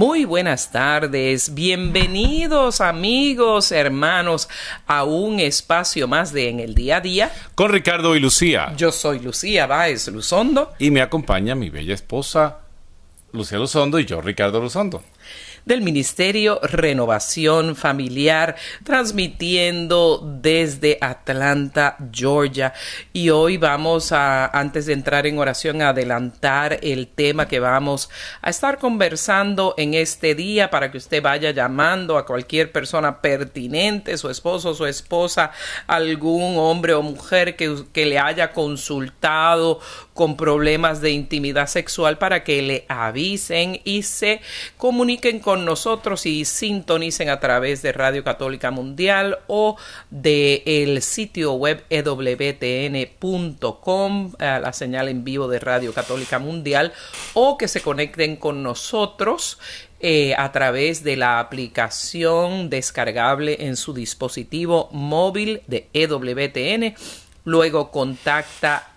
Muy buenas tardes, bienvenidos amigos, hermanos, a un espacio más de En el Día a Día. Con Ricardo y Lucía. Yo soy Lucía Báez Luzondo. Y me acompaña mi bella esposa, Lucía Luzondo, y yo, Ricardo Luzondo del Ministerio Renovación Familiar, transmitiendo desde Atlanta, Georgia. Y hoy vamos a, antes de entrar en oración, adelantar el tema que vamos a estar conversando en este día para que usted vaya llamando a cualquier persona pertinente, su esposo, su esposa, algún hombre o mujer que, que le haya consultado con problemas de intimidad sexual para que le avisen y se comuniquen con nosotros y sintonicen a través de Radio Católica Mundial o de el sitio web ewtn.com, la señal en vivo de Radio Católica Mundial, o que se conecten con nosotros eh, a través de la aplicación descargable en su dispositivo móvil de EWTN. Luego contacta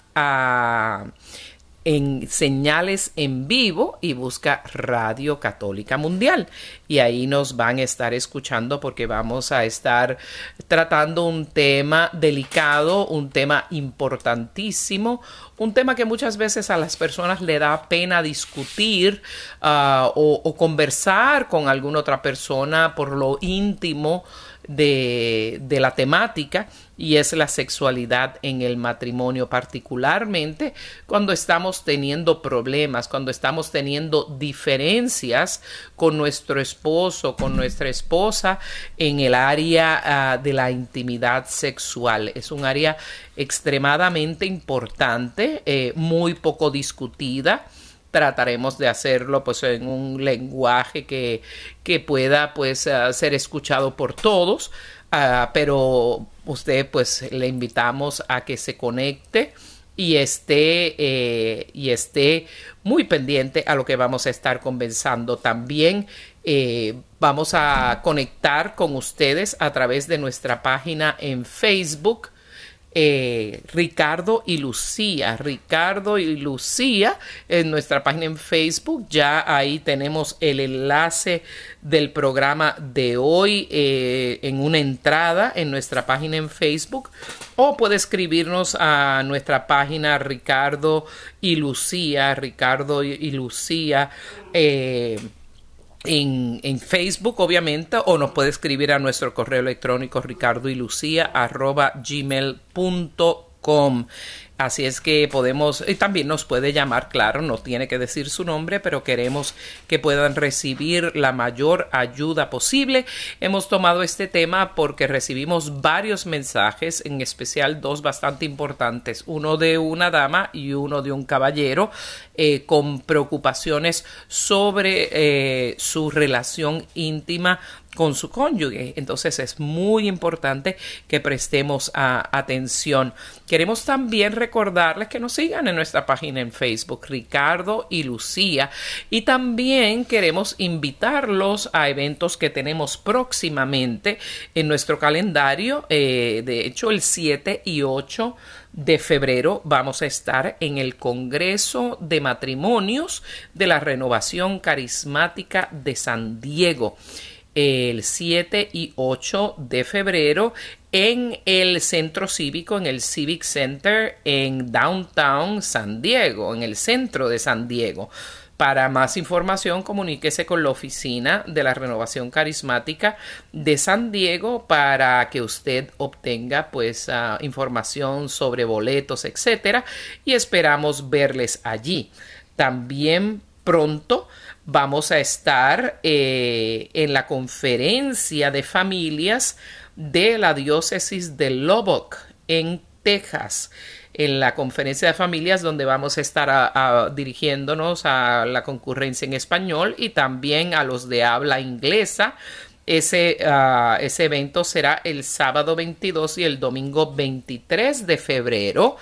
en señales en vivo y busca Radio Católica Mundial. Y ahí nos van a estar escuchando porque vamos a estar tratando un tema delicado, un tema importantísimo, un tema que muchas veces a las personas le da pena discutir uh, o, o conversar con alguna otra persona por lo íntimo de, de, la temática y es la sexualidad en el matrimonio, particularmente cuando estamos teniendo problemas, cuando estamos teniendo diferencias con nuestro esposo, con nuestra esposa en el área uh, de la intimidad sexual. Es un área extremadamente importante, eh, muy poco discutida trataremos de hacerlo pues en un lenguaje que, que pueda pues uh, ser escuchado por todos uh, pero usted pues le invitamos a que se conecte y esté eh, y esté muy pendiente a lo que vamos a estar conversando. También eh, vamos a conectar con ustedes a través de nuestra página en Facebook eh, Ricardo y Lucía. Ricardo y Lucía en nuestra página en Facebook. Ya ahí tenemos el enlace del programa de hoy eh, en una entrada en nuestra página en Facebook. O puede escribirnos a nuestra página Ricardo y Lucía. Ricardo y, Lucía. Eh, en, en, Facebook, obviamente, o nos puede escribir a nuestro correo electrónico ricardo y lucía arroba. Así es que podemos, y también nos puede llamar, claro, no tiene que decir su nombre, pero queremos que puedan recibir la mayor ayuda posible. Hemos tomado este tema porque recibimos varios mensajes, en especial dos bastante importantes, uno de una dama y uno de un caballero, eh, con preocupaciones sobre eh, su relación íntima con su cónyuge. Entonces es muy importante que prestemos atención. Queremos también recordarles que nos sigan en nuestra página en Facebook, Ricardo y Lucía. Y también queremos invitarlos a eventos que tenemos próximamente en nuestro calendario. Eh, de hecho, el 7 y 8 de febrero vamos a estar en el Congreso de Matrimonios de la Renovación Carismática de San Diego el 7 y 8 de febrero en el centro cívico, en el Civic Center en Downtown San Diego, en el centro de San Diego. Para más información, comuníquese con la oficina de la Renovación Carismática de San Diego para que usted obtenga pues uh, información sobre boletos, etcétera, y esperamos verles allí. También pronto vamos a estar eh, en la conferencia de familias de la diócesis de Lubbock en Texas en la conferencia de familias donde vamos a estar dirigiéndonos a la concurrencia en español y también a los de habla inglesa. Ese, ah, ese evento será el sábado 22 y el domingo 23 de febrero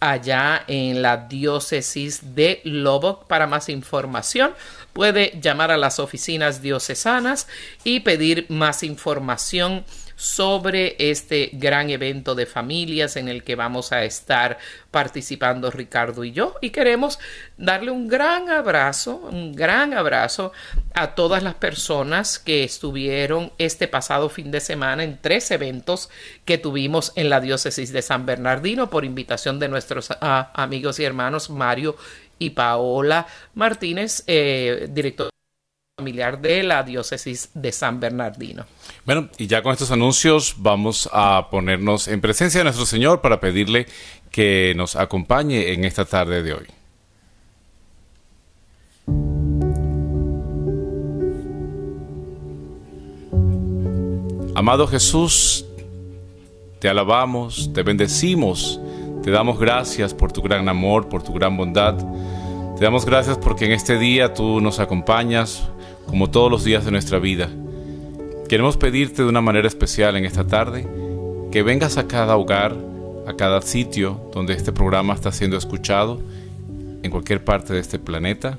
allá en la diócesis de Lubbock. Para más información puede llamar a las oficinas diocesanas y pedir más información sobre este gran evento de familias en el que vamos a estar participando Ricardo y yo. Y queremos darle un gran abrazo, un gran abrazo a todas las personas que estuvieron este pasado fin de semana en tres eventos que tuvimos en la diócesis de San Bernardino por invitación de nuestros amigos y hermanos Mario y Paola Martínez, eh, director familiar de la diócesis de San Bernardino. Bueno, y ya con estos anuncios vamos a ponernos en presencia de nuestro Señor para pedirle que nos acompañe en esta tarde de hoy. Amado Jesús, te alabamos, te bendecimos, te damos gracias por tu gran amor, por tu gran bondad. Damos gracias porque en este día tú nos acompañas, como todos los días de nuestra vida. Queremos pedirte de una manera especial en esta tarde que vengas a cada hogar, a cada sitio donde este programa está siendo escuchado, en cualquier parte de este planeta,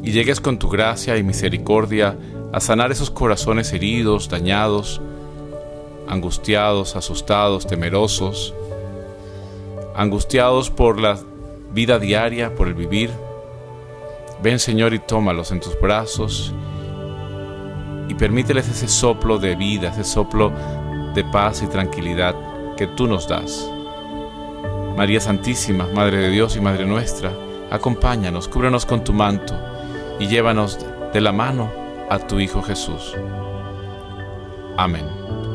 y llegues con tu gracia y misericordia a sanar esos corazones heridos, dañados, angustiados, asustados, temerosos, angustiados por la vida diaria, por el vivir, Ven Señor y tómalos en tus brazos y permíteles ese soplo de vida, ese soplo de paz y tranquilidad que tú nos das. María Santísima, Madre de Dios y Madre nuestra, acompáñanos, cúbrenos con tu manto y llévanos de la mano a tu Hijo Jesús. Amén.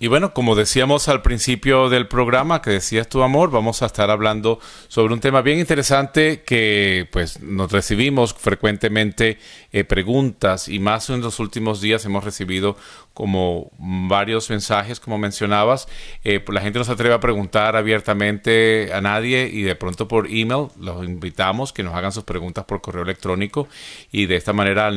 Y bueno, como decíamos al principio del programa, que decías tu amor, vamos a estar hablando sobre un tema bien interesante que pues nos recibimos frecuentemente eh, preguntas y más en los últimos días hemos recibido como varios mensajes, como mencionabas. Eh, pues la gente no se atreve a preguntar abiertamente a nadie y de pronto por email los invitamos que nos hagan sus preguntas por correo electrónico y de esta manera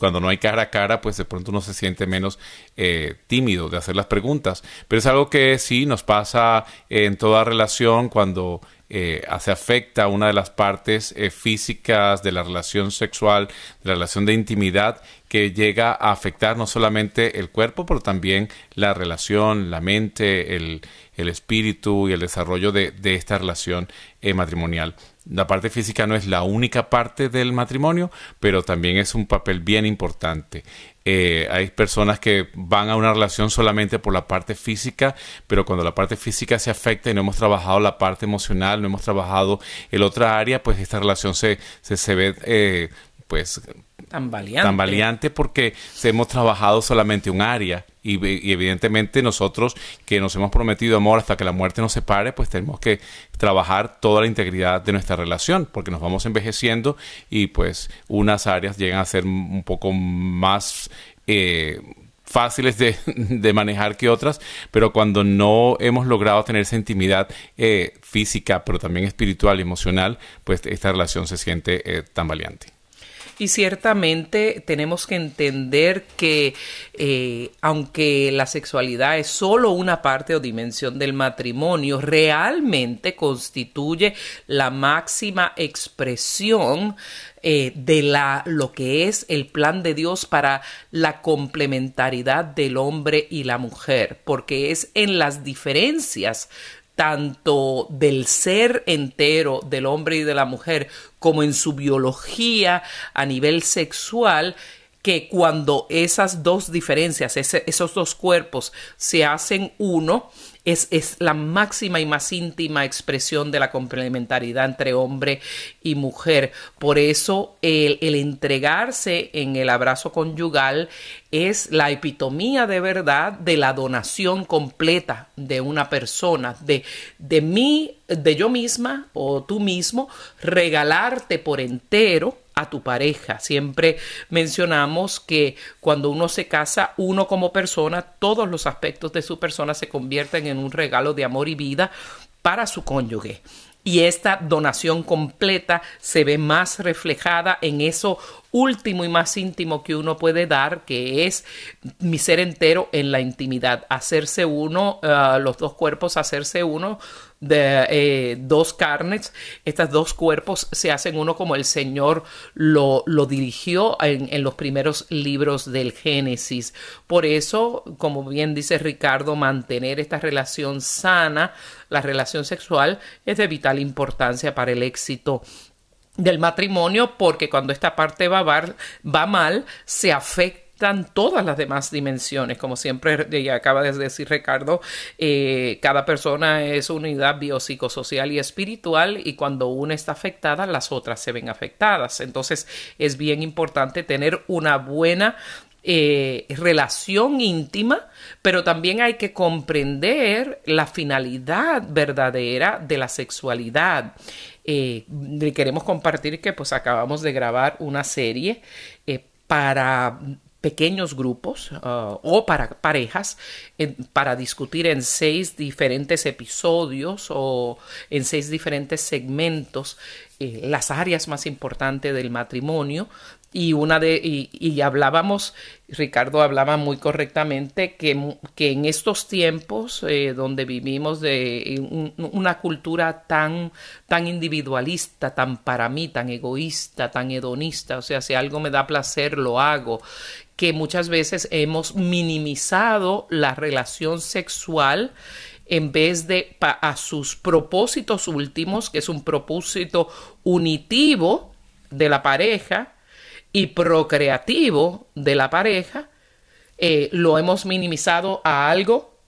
cuando no hay cara a cara pues de pronto uno se siente menos eh, tímido de hacer las preguntas. Pero es algo que sí nos pasa en toda relación cuando eh, se afecta una de las partes eh, físicas de la relación sexual, de la relación de intimidad, que llega a afectar no solamente el cuerpo, pero también la relación, la mente, el, espíritu y el desarrollo de, esta relación eh, matrimonial. La parte física no es la única parte del matrimonio, pero también es un papel bien importante. Eh, hay personas que van a una relación solamente por la parte física, pero cuando la parte física se afecta y no hemos trabajado la parte emocional, no hemos trabajado el otra área, pues esta relación se, se, ve eh, pues tan valiente. valiante porque hemos trabajado solamente un área y, evidentemente nosotros que nos hemos prometido amor hasta que la muerte nos separe, pues tenemos que trabajar toda la integridad de nuestra relación porque nos vamos envejeciendo y pues unas áreas llegan a ser un poco más... Eh, fáciles de, de, manejar que otras, pero cuando no hemos logrado tener esa intimidad eh, física, pero también espiritual y emocional, pues esta relación se siente eh, tan valiente. Y ciertamente tenemos que entender que eh, aunque la sexualidad es solo una parte o dimensión del matrimonio, realmente constituye la máxima expresión eh, de la, lo que es el plan de Dios para la complementariedad del hombre y la mujer, porque es en las diferencias tanto del ser entero del hombre y de la mujer como en su biología a nivel sexual que cuando esas dos diferencias, esos dos cuerpos se hacen uno, es, es, la máxima y más íntima expresión de la complementariedad entre hombre y mujer. Por eso el, el entregarse en el abrazo conyugal es la epitomía de verdad de la donación completa de una persona, de, de mí, de yo misma o tú mismo, regalarte por entero a tu pareja. Siempre mencionamos que cuando uno se casa, uno como persona, todos los aspectos de su persona se convierten en un regalo de amor y vida para su cónyuge. Y esta donación completa se ve más reflejada en eso último y más íntimo que uno puede dar, que es mi ser entero en la intimidad, hacerse uno, uh, los dos cuerpos, hacerse uno de eh, dos carnes, estos dos cuerpos se hacen uno como el Señor lo, lo dirigió en, en, los primeros libros del Génesis. Por eso, como bien dice Ricardo, mantener esta relación sana, la relación sexual, es de vital importancia para el éxito del matrimonio porque cuando esta parte va, va mal se afectan todas las demás dimensiones. Como siempre ya acaba de decir Ricardo, eh, cada persona es una unidad biopsicosocial y espiritual y cuando una está afectada, las otras se ven afectadas. Entonces es bien importante tener una buena eh, relación íntima, pero también hay que comprender la finalidad verdadera de la sexualidad. Eh, queremos compartir que pues acabamos de grabar una serie eh, para pequeños grupos uh, o para parejas para discutir en seis diferentes episodios o en seis diferentes segmentos eh, las áreas más importantes del matrimonio. Y una de y, hablábamos Ricardo hablaba muy correctamente que, que en estos tiempos eh, donde vivimos de un, una cultura tan tan individualista tan para mí tan egoísta tan hedonista o sea si algo me da placer lo hago que muchas veces hemos minimizado la relación sexual en vez de a sus propósitos últimos que es un propósito unitivo de la pareja y procreativo de la pareja, eh, lo hemos minimizado a algo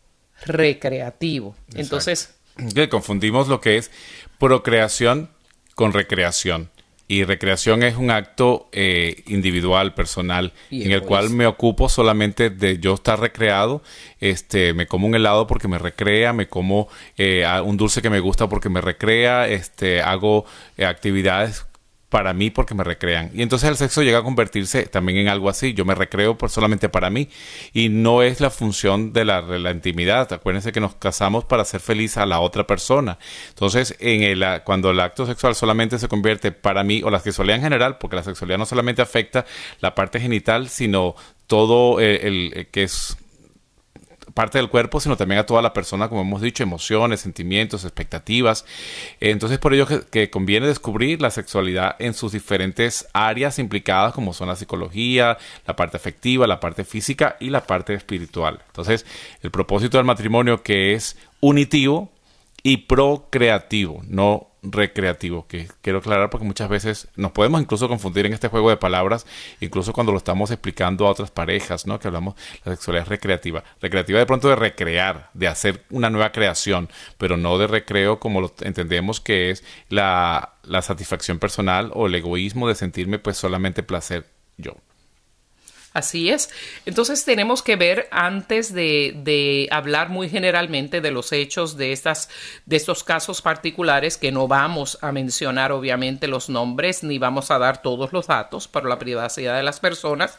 recreativo. Exacto. Entonces... Que confundimos lo que es procreación con recreación. Y recreación es un acto eh, individual, personal, y en el cual me ocupo solamente de yo estar recreado. Este, me como un helado porque me recrea, me como eh, un dulce que me gusta porque me recrea, este, hago eh, actividades para mí porque me recrean. Y entonces el sexo llega a convertirse también en algo así. Yo me recreo por solamente para mí. Y no es la función de la, intimidad. Acuérdense que nos casamos para hacer feliz a la otra persona. Entonces, en el, cuando el acto sexual solamente se convierte para mí, o la sexualidad en general, porque la sexualidad no solamente afecta la parte genital, sino todo el, el, el que es parte del cuerpo, sino también a toda la persona, como hemos dicho, emociones, sentimientos, expectativas. Entonces, por ello que, conviene descubrir la sexualidad en sus diferentes áreas implicadas, como son la psicología, la parte afectiva, la parte física y la parte espiritual. Entonces, el propósito del matrimonio que es unitivo y procreativo, no recreativo, que quiero aclarar porque muchas veces nos podemos incluso confundir en este juego de palabras, incluso cuando lo estamos explicando a otras parejas, ¿no? Que hablamos la sexualidad recreativa. Recreativa de pronto de recrear, de hacer una nueva creación, pero no de recreo como lo entendemos que es la, la satisfacción personal o el egoísmo de sentirme pues solamente placer yo. Así es. Entonces tenemos que ver antes de, de, hablar muy generalmente de los hechos de estas de estos casos particulares que no vamos a mencionar obviamente los nombres ni vamos a dar todos los datos por la privacidad de las personas,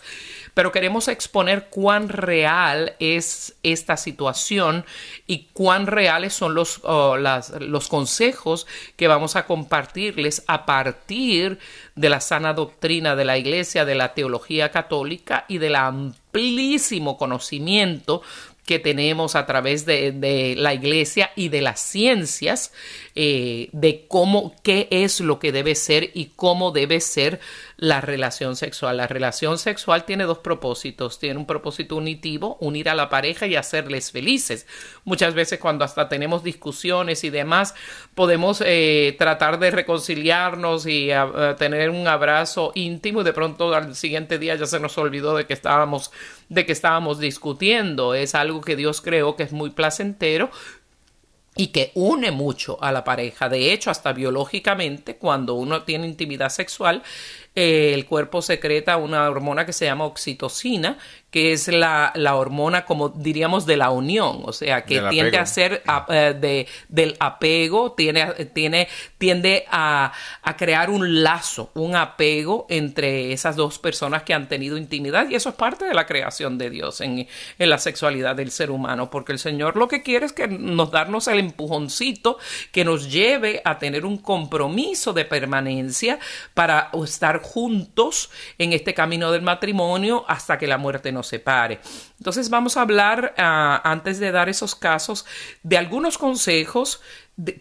pero queremos exponer cuán real es esta situación y cuán reales son los, oh, los consejos que vamos a compartirles a partir de la sana doctrina de la Iglesia, de la teología católica y del amplísimo conocimiento que tenemos a través de, de, la iglesia y de las ciencias eh, de cómo, qué es lo que debe ser y cómo debe ser la relación sexual. La relación sexual tiene dos propósitos. Tiene un propósito unitivo, unir a la pareja y hacerles felices. Muchas veces cuando hasta tenemos discusiones y demás, podemos eh, tratar de reconciliarnos y uh, tener un abrazo íntimo y de pronto al siguiente día ya se nos olvidó de que estábamos de que estábamos discutiendo. Es algo que Dios creó que es muy placentero y que une mucho a la pareja. De hecho, hasta biológicamente, cuando uno tiene intimidad sexual, eh, el cuerpo secreta una hormona que se llama oxitocina, que es la, la, hormona, como diríamos, de la unión, o sea, que tiende a ser eh, de, del apego, tiene, tiene, tiende a, a, crear un lazo, un apego entre esas dos personas que han tenido intimidad, y eso es parte de la creación de Dios en, en la sexualidad del ser humano, porque el Señor lo que quiere es que nos darnos el empujoncito que nos lleve a tener un compromiso de permanencia para estar juntos en este camino del matrimonio hasta que la muerte nos separe. Entonces vamos a hablar, ah, antes de dar esos casos, de algunos consejos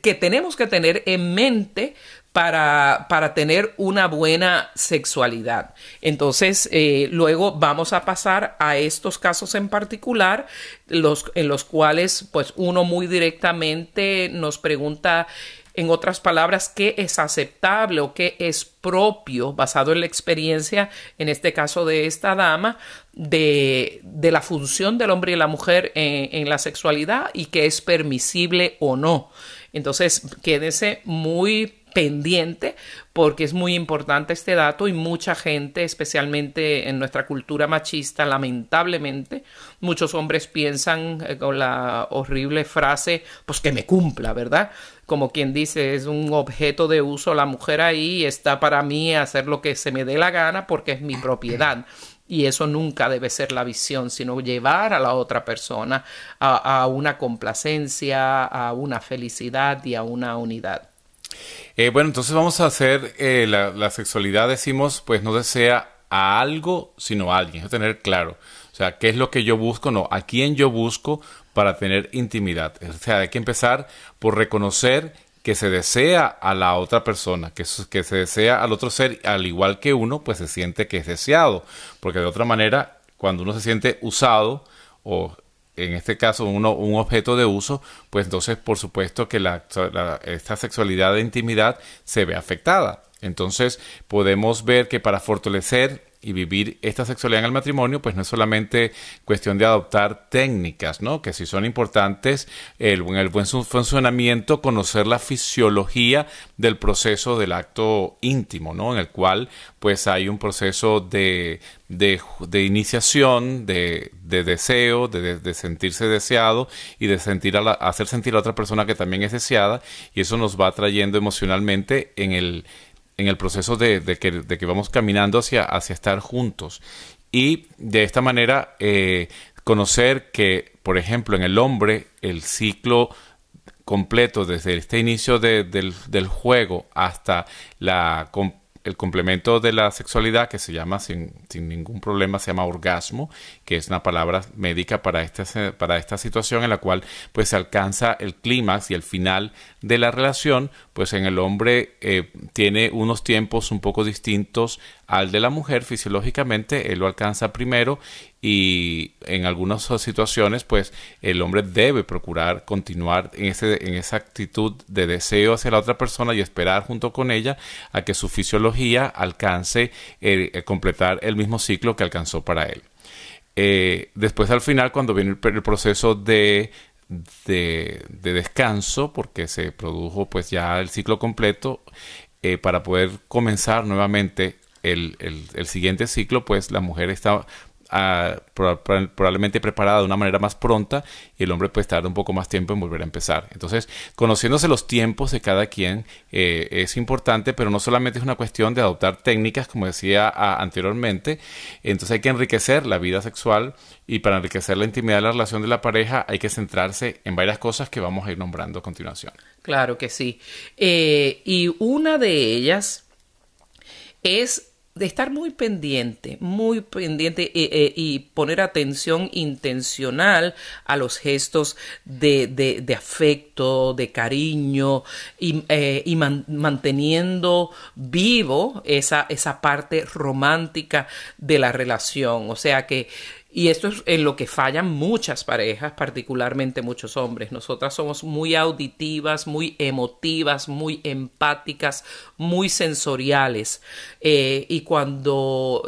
que tenemos que tener en mente para, para, tener una buena sexualidad. Entonces, eh, luego vamos a pasar a estos casos en particular, los, en los cuales, pues, uno muy directamente nos pregunta en otras palabras, qué es aceptable o qué es propio, basado en la experiencia, en este caso de esta dama, de, de la función del hombre y la mujer en, la sexualidad y qué es permisible o no. Entonces, quédese muy pendiente porque es muy importante este dato y mucha gente, especialmente en nuestra cultura machista, lamentablemente, muchos hombres piensan eh, con la horrible frase, pues que me cumpla, ¿verdad? Como quien dice, es un objeto de uso la mujer ahí, está para mí hacer lo que se me dé la gana porque es mi propiedad. Y eso nunca debe ser la visión, sino llevar a la otra persona a, una complacencia, a una felicidad y a una unidad. Eh, bueno, entonces vamos a hacer eh, la, sexualidad, decimos, pues no desea a algo, sino a alguien, es tener claro. O sea, ¿qué es lo que yo busco? No, a quién yo busco para tener intimidad. O sea, hay que empezar por reconocer que se desea a la otra persona, que, se desea al otro ser, al igual que uno, pues se siente que es deseado. Porque de otra manera, cuando uno se siente usado o en este caso uno, un objeto de uso, pues entonces por supuesto que la, esta sexualidad de intimidad se ve afectada. Entonces podemos ver que para fortalecer y vivir esta sexualidad en el matrimonio, pues no es solamente cuestión de adoptar técnicas, ¿no? Que si son importantes, el, el buen funcionamiento, conocer la fisiología del proceso del acto íntimo, ¿no? En el cual, pues hay un proceso de, de, iniciación, de, de deseo, de, de, sentirse deseado y de sentir a hacer sentir a otra persona que también es deseada, y eso nos va trayendo emocionalmente en el en el proceso de, que, vamos caminando hacia, hacia estar juntos. Y de esta manera eh, conocer que, por ejemplo, en el hombre, el ciclo completo desde este inicio del, del, juego hasta la el complemento de la sexualidad que se llama sin, sin, ningún problema se llama orgasmo que es una palabra médica para esta, para esta situación en la cual pues se alcanza el clímax y el final de la relación pues en el hombre eh, tiene unos tiempos un poco distintos al de la mujer. Fisiológicamente él lo alcanza primero y en algunas situaciones pues el hombre debe procurar continuar en, ese, en esa actitud de deseo hacia la otra persona y esperar junto con ella a que su fisiología alcance eh, eh, completar el mismo ciclo que alcanzó para él. Eh, después al final cuando viene el, proceso de, de, descanso porque se produjo pues ya el ciclo completo para poder comenzar nuevamente el, el, el, siguiente ciclo, pues la mujer está probablemente preparada de una manera más pronta y el hombre puede estar un poco más tiempo en volver a empezar. Entonces, conociéndose los tiempos de cada quien eh, es importante, pero no solamente es una cuestión de adoptar técnicas, como decía anteriormente, entonces hay que enriquecer la vida sexual y para enriquecer la intimidad de la relación de la pareja hay que centrarse en varias cosas que vamos a ir nombrando a continuación. Claro que sí. Eh, y una de ellas es de estar muy pendiente, muy pendiente eh, eh, y poner atención intencional a los gestos de, de, afecto, de cariño y, eh, y manteniendo vivo esa, esa parte romántica de la relación. O sea que y esto es en lo que fallan muchas parejas, particularmente muchos hombres. Nosotras somos muy auditivas, muy emotivas, muy empáticas, muy sensoriales. Eh, y cuando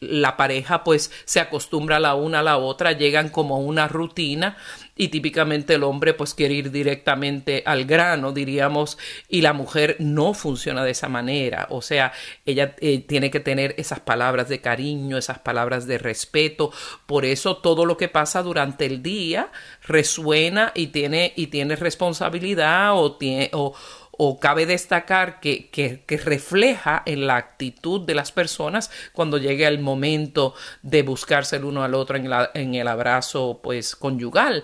la pareja pues se acostumbra la una a la otra, llegan como una rutina y típicamente el hombre pues quiere ir directamente al grano, diríamos, y la mujer no funciona de esa manera. O sea, ella eh, tiene que tener esas palabras de cariño, esas palabras de respeto. Por eso todo lo que pasa durante el día resuena y tiene, y tiene responsabilidad o, tiene, o, o cabe destacar que, que, que, refleja en la actitud de las personas cuando llegue el momento de buscarse el uno al otro en, la, en el abrazo pues conyugal.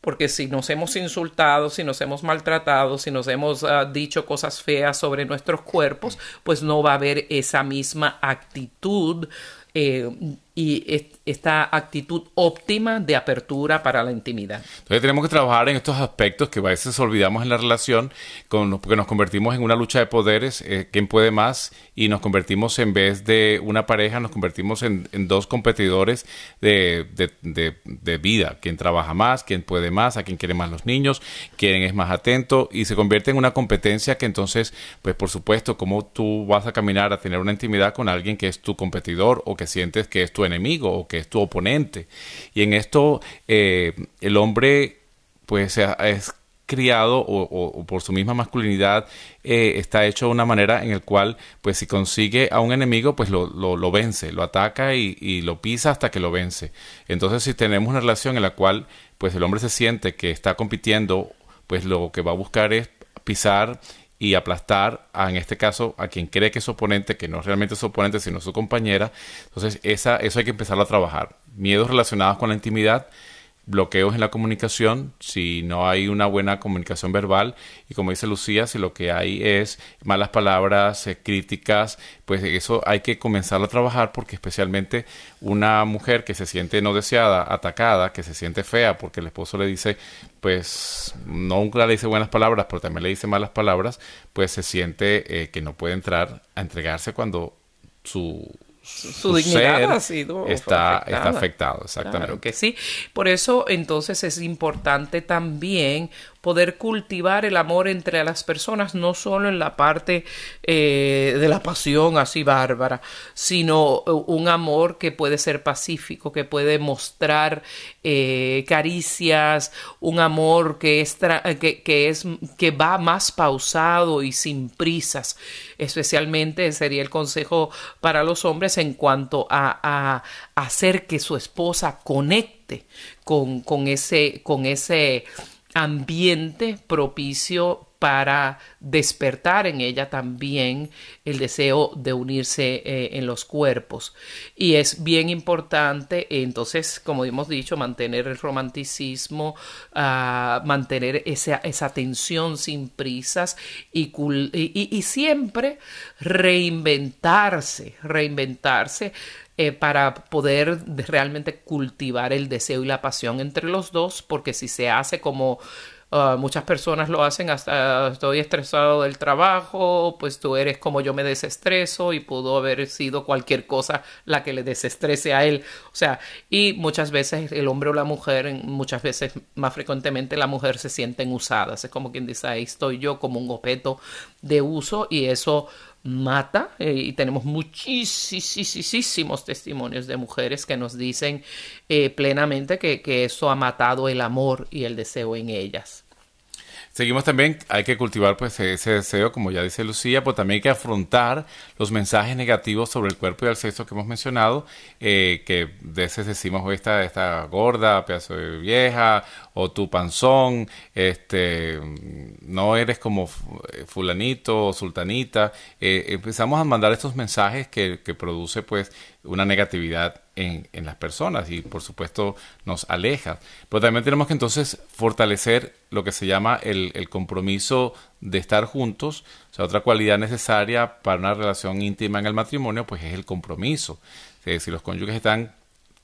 Porque si nos hemos insultado, si nos hemos maltratado, si nos hemos uh, dicho cosas feas sobre nuestros cuerpos, pues no va a haber esa misma actitud eh, y esta actitud óptima de apertura para la intimidad. Entonces tenemos que trabajar en estos aspectos que a veces olvidamos en la relación, con, porque nos convertimos en una lucha de poderes, eh, quién puede más, y nos convertimos en vez de una pareja, nos convertimos en, dos competidores de, de, de, de, vida, quién trabaja más, quién puede más, a quién quiere más los niños, quién es más atento, y se convierte en una competencia que entonces, pues por supuesto, cómo tú vas a caminar a tener una intimidad con alguien que es tu competidor o que sientes que es tu enemigo o que es tu oponente. Y en esto eh, el hombre pues es criado o, por su misma masculinidad eh, está hecho de una manera en el cual pues si consigue a un enemigo pues lo, lo, vence, lo ataca y, y, lo pisa hasta que lo vence. Entonces si tenemos una relación en la cual pues el hombre se siente que está compitiendo pues lo que va a buscar es pisar y aplastar a, en este caso a quien cree que es oponente, que no es realmente su oponente, sino su compañera. Entonces, esa, eso hay que empezar a trabajar. Miedos relacionados con la intimidad, bloqueos en la comunicación, si no hay una buena comunicación verbal y como dice Lucía, si lo que hay es malas palabras, eh, críticas, pues eso hay que comenzar a trabajar porque especialmente una mujer que se siente no deseada, atacada, que se siente fea porque el esposo le dice, pues nunca le dice buenas palabras, pero también le dice malas palabras, pues se siente eh, que no puede entrar a entregarse cuando su su, dignidad ha sido está, está afectado, exactamente. Claro que sí. Por eso entonces es importante también poder cultivar el amor entre las personas, no solo en la parte eh, de la pasión así bárbara, sino un amor que puede ser pacífico, que puede mostrar eh, caricias, un amor que es, que, que, es que va más pausado y sin prisas. Especialmente sería el consejo para los hombres en cuanto a, a hacer que su esposa conecte con, con ese, con ese ambiente propicio para despertar en ella también el deseo de unirse eh, en los cuerpos. Y es bien importante, entonces, como hemos dicho, mantener el romanticismo, uh, mantener esa, esa, tensión sin prisas y, y, y siempre reinventarse, reinventarse eh, para poder realmente cultivar el deseo y la pasión entre los dos, porque si se hace como uh, muchas personas lo hacen hasta estoy estresado del trabajo, pues tú eres como yo me desestreso y pudo haber sido cualquier cosa la que le desestrese a él. O sea, y muchas veces el hombre o la mujer, muchas veces más frecuentemente la mujer se sienten usadas. Es como quien dice, ahí estoy yo como un objeto de uso y eso mata eh, y tenemos muchísimos testimonios de mujeres que nos dicen eh, plenamente que, que eso ha matado el amor y el deseo en ellas. Seguimos también, hay que cultivar pues ese deseo, como ya dice Lucía, pero también hay que afrontar los mensajes negativos sobre el cuerpo y el sexo que hemos mencionado, eh, que de veces decimos, esta, esta gorda, pedazo de vieja, o tu panzón, este, no eres como fulanito o sultanita. Eh, empezamos a mandar estos mensajes que produce pues una negatividad en, en, las personas y por supuesto nos aleja. Pero también tenemos que entonces fortalecer lo que se llama el, el compromiso de estar juntos. O sea, otra cualidad necesaria para una relación íntima en el matrimonio pues es el compromiso. si los cónyuges están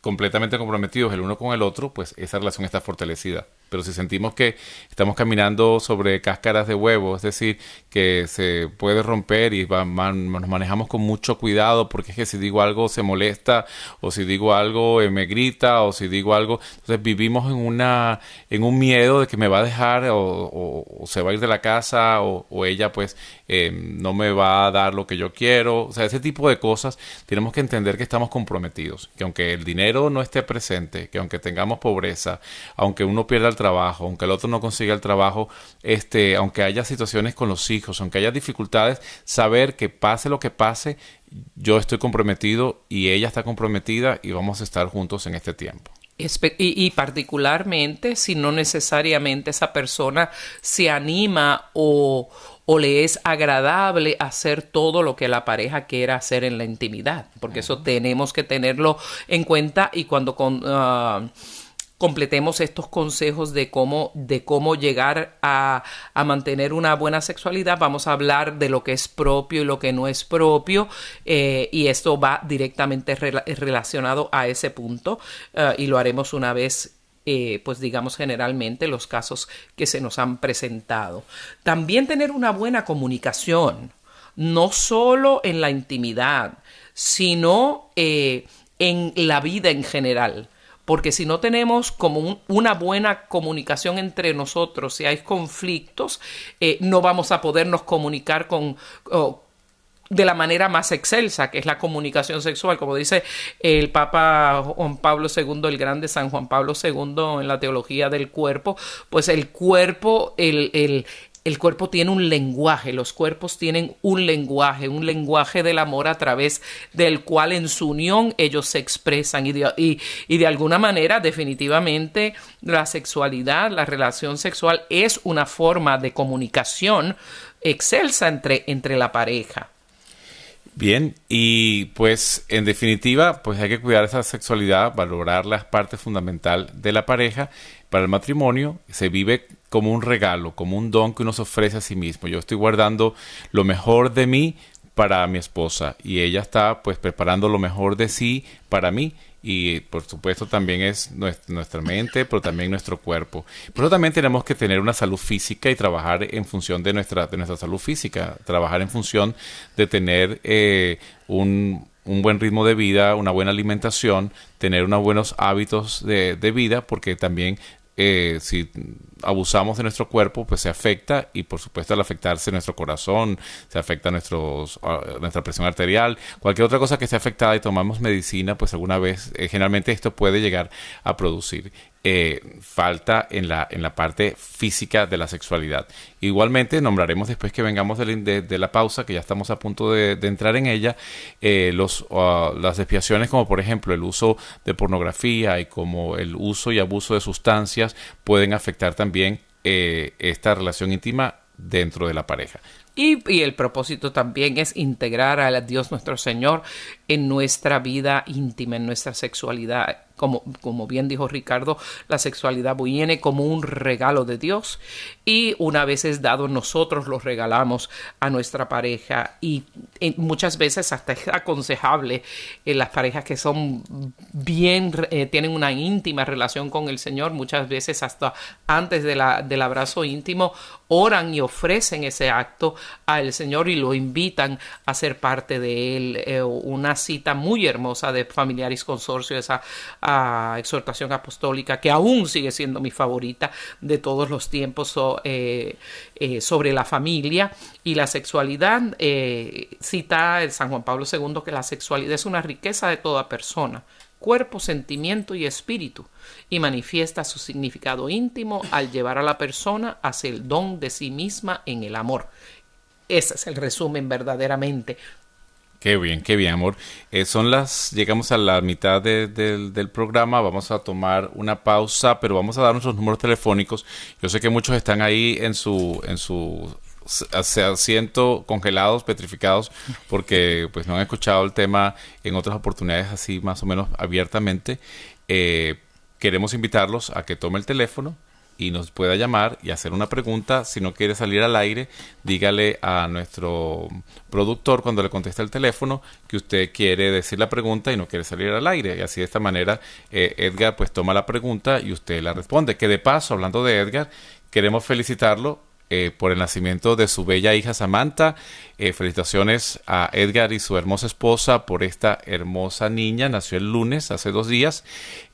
completamente comprometidos el uno con el otro, pues esa relación está fortalecida. Pero si sentimos que estamos caminando sobre cáscaras de huevo, es decir, que se puede romper y nos manejamos con mucho cuidado, porque es que si digo algo se molesta, o si digo algo eh, me grita, o si digo algo, entonces vivimos en una en un miedo de que me va a dejar o, se va a ir de la casa o, ella pues eh, no me va a dar lo que yo quiero, o sea, ese tipo de cosas tenemos que entender que estamos comprometidos, que aunque el dinero no esté presente, que aunque tengamos pobreza, aunque uno pierda el trabajo, aunque el otro no consiga el trabajo, este, aunque haya situaciones con los hijos, aunque haya dificultades, saber que pase lo que pase, yo estoy comprometido y ella está comprometida y vamos a estar juntos en este tiempo. Y, particularmente si no necesariamente esa persona se anima o, o, le es agradable hacer todo lo que la pareja quiera hacer en la intimidad, porque eso tenemos que tenerlo en cuenta y cuando con... Ah, completemos estos consejos de cómo, de cómo llegar a, mantener una buena sexualidad, vamos a hablar de lo que es propio y lo que no es propio, eh, y esto va directamente relacionado a ese punto, eh, y lo haremos una vez eh, pues digamos generalmente los casos que se nos han presentado. También tener una buena comunicación, no solo en la intimidad, sino en la vida en general porque si no tenemos como una buena comunicación entre nosotros, si hay conflictos, eh, no vamos a podernos comunicar con... de la manera más excelsa, que es la comunicación sexual, como dice el Papa Juan Pablo II, el grande San Juan Pablo II en la teología del cuerpo, pues el cuerpo, el, el, el cuerpo tiene un lenguaje, los cuerpos tienen un lenguaje, un lenguaje del amor a través del cual en su unión ellos se expresan y de, alguna manera definitivamente la sexualidad, la relación sexual es una forma de comunicación excelsa entre, entre la pareja. Bien, y pues en definitiva, pues hay que cuidar esa sexualidad, valorar la parte fundamental de la pareja. Para el matrimonio se vive como un regalo, como un don que uno se ofrece a sí mismo. Yo estoy guardando lo mejor de mí para mi esposa y ella está pues preparando lo mejor de sí para mí y por supuesto también es nuestra mente, pero también nuestro cuerpo. Pero también tenemos que tener una salud física y trabajar en función de nuestra, de nuestra salud física, trabajar en función de tener eh, un, un buen ritmo de vida, una buena alimentación, tener unos buenos hábitos de, de vida, porque también eh, si abusamos de nuestro cuerpo, pues se afecta y por supuesto al afectarse nuestro corazón, se afecta nuestros, ah, nuestra presión arterial, cualquier otra cosa que esté afectada y tomamos medicina, pues alguna vez, eh, generalmente esto puede llegar a producir eh, falta en la, en la parte física de la sexualidad. Igualmente, nombraremos después que vengamos de, la pausa, que ya estamos a punto de, entrar en ella, eh, ah, las desviaciones como por ejemplo el uso de pornografía y como el uso y abuso de sustancias pueden afectar también eh, esta relación íntima dentro de la pareja. Y, el propósito también es integrar a Dios nuestro Señor en nuestra vida íntima, en nuestra sexualidad como, bien dijo Ricardo, la sexualidad viene como un regalo de Dios y una vez es dado nosotros lo regalamos a nuestra pareja y, muchas veces hasta es aconsejable en las parejas que son bien, eh, tienen una íntima relación con el Señor, muchas veces hasta antes de la, del abrazo íntimo oran y ofrecen ese acto al Señor y lo invitan a ser parte de él. Eh, una cita muy hermosa de Familiaris Consorcio, esa exhortación apostólica que aún sigue siendo mi favorita de todos los tiempos eh, eh, sobre la familia y la sexualidad. Eh, cita el San Juan Pablo II que la sexualidad es una riqueza de toda persona cuerpo, sentimiento y espíritu, y manifiesta su significado íntimo al llevar a la persona hacia el don de sí misma en el amor. Ese es el resumen verdaderamente Qué bien, qué bien, amor. Eh, son las, llegamos a la mitad del programa, vamos a tomar una pausa, pero vamos a dar nuestros números telefónicos. Yo sé que muchos están ahí en su, en su asiento congelados, petrificados, porque pues no han escuchado el tema en otras oportunidades así más o menos abiertamente. Eh, queremos invitarlos a que tome el teléfono y nos pueda llamar y hacer una pregunta. Si no quiere salir al aire, dígale a nuestro productor cuando le conteste el teléfono que usted quiere decir la pregunta y no quiere salir al aire. Y así de esta manera eh, Edgar pues toma la pregunta y usted la responde. Que de paso, hablando de Edgar, queremos felicitarlo eh, por el nacimiento de su bella hija Samantha. Eh, felicitaciones a Edgar y su hermosa esposa por esta hermosa niña. Nació el lunes, hace dos días.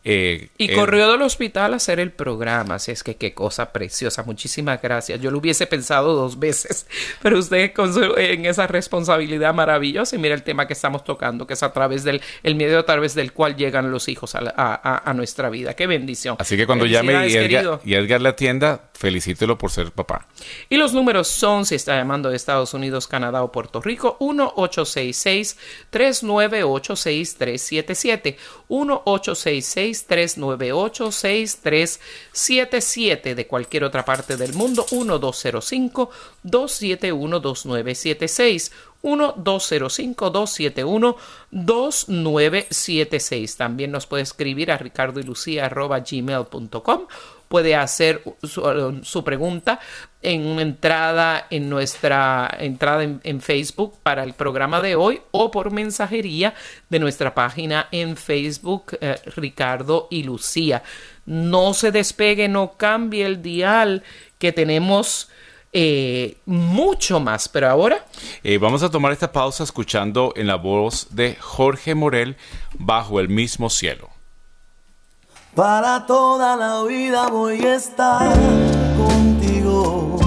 Eh, y corrió del hospital a hacer el programa, así es que qué cosa preciosa. Muchísimas gracias. Yo lo hubiese pensado dos veces, pero usted con su- en esa responsabilidad maravillosa y mira el tema que estamos tocando, que es a través del el medio a través del cual llegan los hijos a, la- a- a- nuestra vida. Qué bendición. Así que cuando llame y Edgar, y Edgar le atienda, felicítelo por ser papá. Y los números son, si está llamando de Estados Unidos, Canadá o Puerto Rico, 1-866-398-6377. 1-866-398-6377. De cualquier otra parte del mundo, 1-205-271-2976. 1-205-271-2976. También nos puede escribir a ricardo y lucía arroba gmail.com. Puede hacer su, pregunta en una entrada en nuestra entrada en, en Facebook para el programa de hoy o por mensajería de nuestra página en Facebook eh, Ricardo y Lucía. No se despegue, no cambie el dial que tenemos eh, mucho más, pero ahora Eh, vamos a tomar esta pausa escuchando en la voz de Jorge Morel, Bajo el mismo cielo. Para toda la vida voy a estar contigo.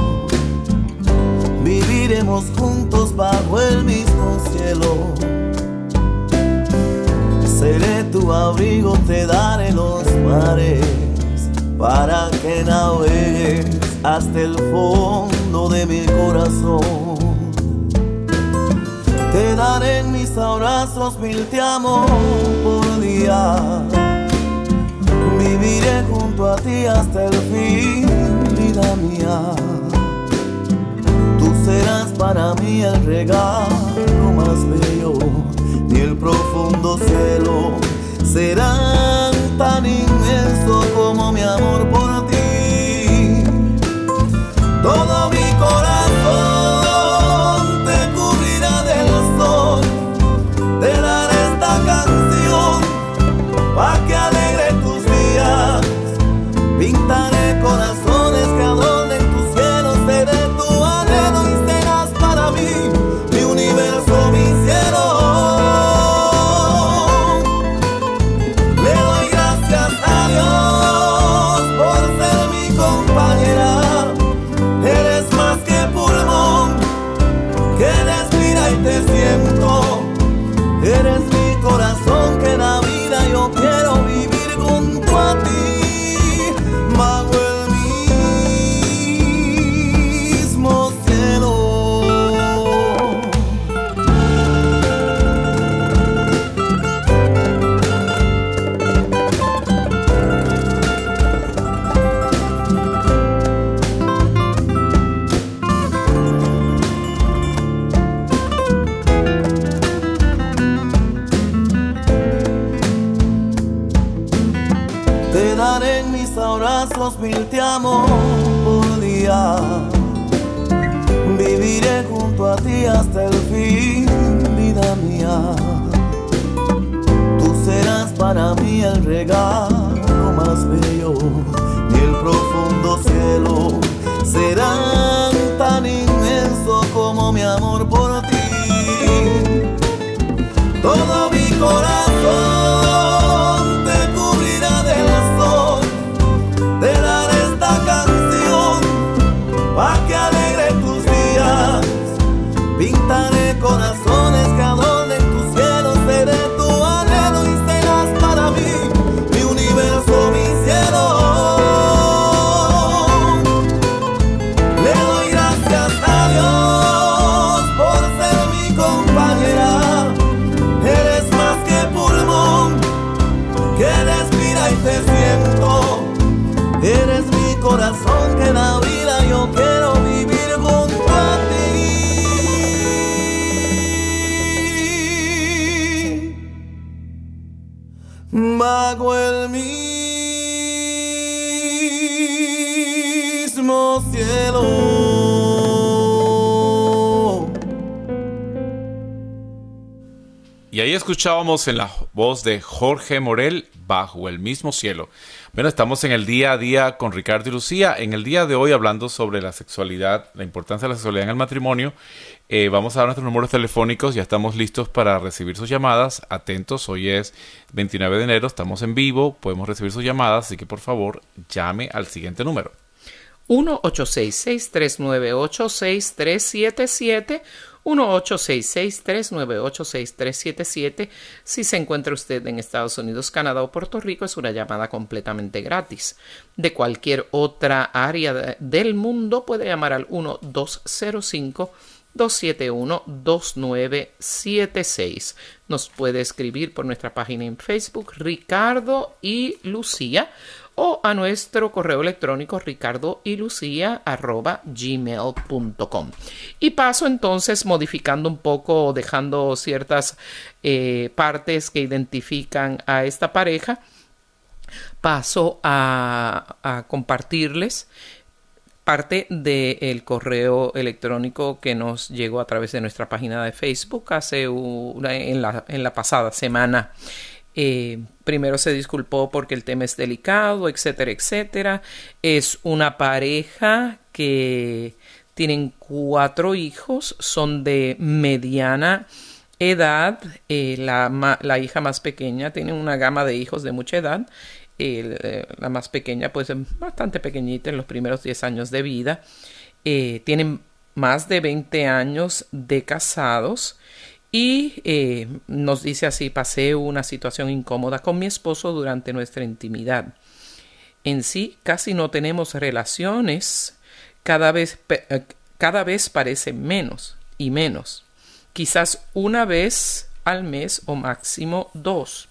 Viviremos juntos bajo el mismo cielo. Seré tu abrigo, te daré los mares para que navegues hasta el fondo de mi corazón. Te daré en mis abrazos mil te amo por día. Viviré junto a ti hasta el fin, vida mía. Tú serás para mí el regalo más bello, ni el profundo cielo serán tan inmenso como mi amor por ti. Todo mis abrazos mil te amo por día. Viviré junto a ti hasta el fin, vida mía. Tú serás para mí el regalo más bello y el profundo cielo serán tan inmenso como mi amor por ti. Todo mi corazón Y ahí escuchábamos en la voz de Jorge Morel, Bajo el mismo cielo. Bueno, estamos en el día a día con Ricardo y Lucía. En el día de hoy hablando sobre la sexualidad, la importancia de la sexualidad en el matrimonio. Eh, vamos a dar nuestros números telefónicos, ya estamos listos para recibir sus llamadas. Atentos, hoy es 29 de enero, estamos en vivo, podemos recibir sus llamadas, así que por favor llame al siguiente número. 1-866-398-6377 1-866-398-6377. Si se encuentra usted en Estados Unidos, Canadá o Puerto Rico, es una llamada completamente gratis. De cualquier otra área del mundo puede llamar al 1-205. 271-2976. Nos puede escribir por nuestra página en Facebook, Ricardo y Lucía o a nuestro correo electrónico ricardo y lucía. Y paso entonces modificando un poco, dejando ciertas eh, partes que identifican a esta pareja. Paso a, compartirles parte del correo electrónico que nos llegó a través de nuestra página de Facebook hace en, la, en la pasada semana. Eh, primero se disculpó porque el tema es delicado, etcétera, etcétera. Es una pareja que tienen cuatro hijos, son de mediana edad. Eh, la, la, hija más pequeña tiene una gama de hijos de mucha edad. Eh, la más pequeña, pues bastante pequeñita en los primeros 10 años de vida. tienen más de 20 años de casados y eh, nos dice así, pasé una situación incómoda con mi esposo durante nuestra intimidad. En sí, casi no tenemos relaciones, cada vez, eh, cada vez parece menos y menos. Quizás una vez al mes o máximo dos.